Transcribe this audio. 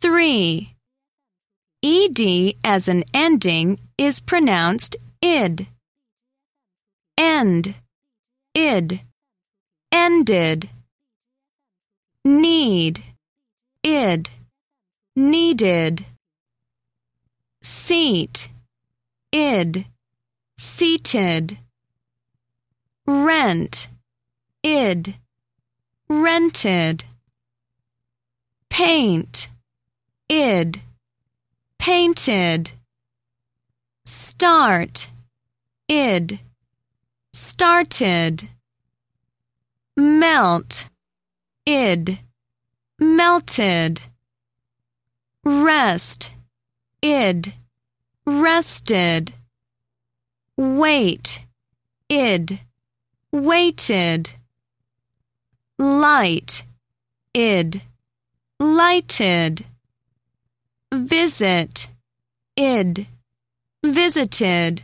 3. ED as an ending is pronounced id. End, id, ended. Need, id, needed. Seat, id, seated. Rent, id, rented. Paint, id, painted. Start, id, started. Melt, id, melted. Rest, id, rested. Wait, id, waited. Light, id, lighted. Visit, id, visited.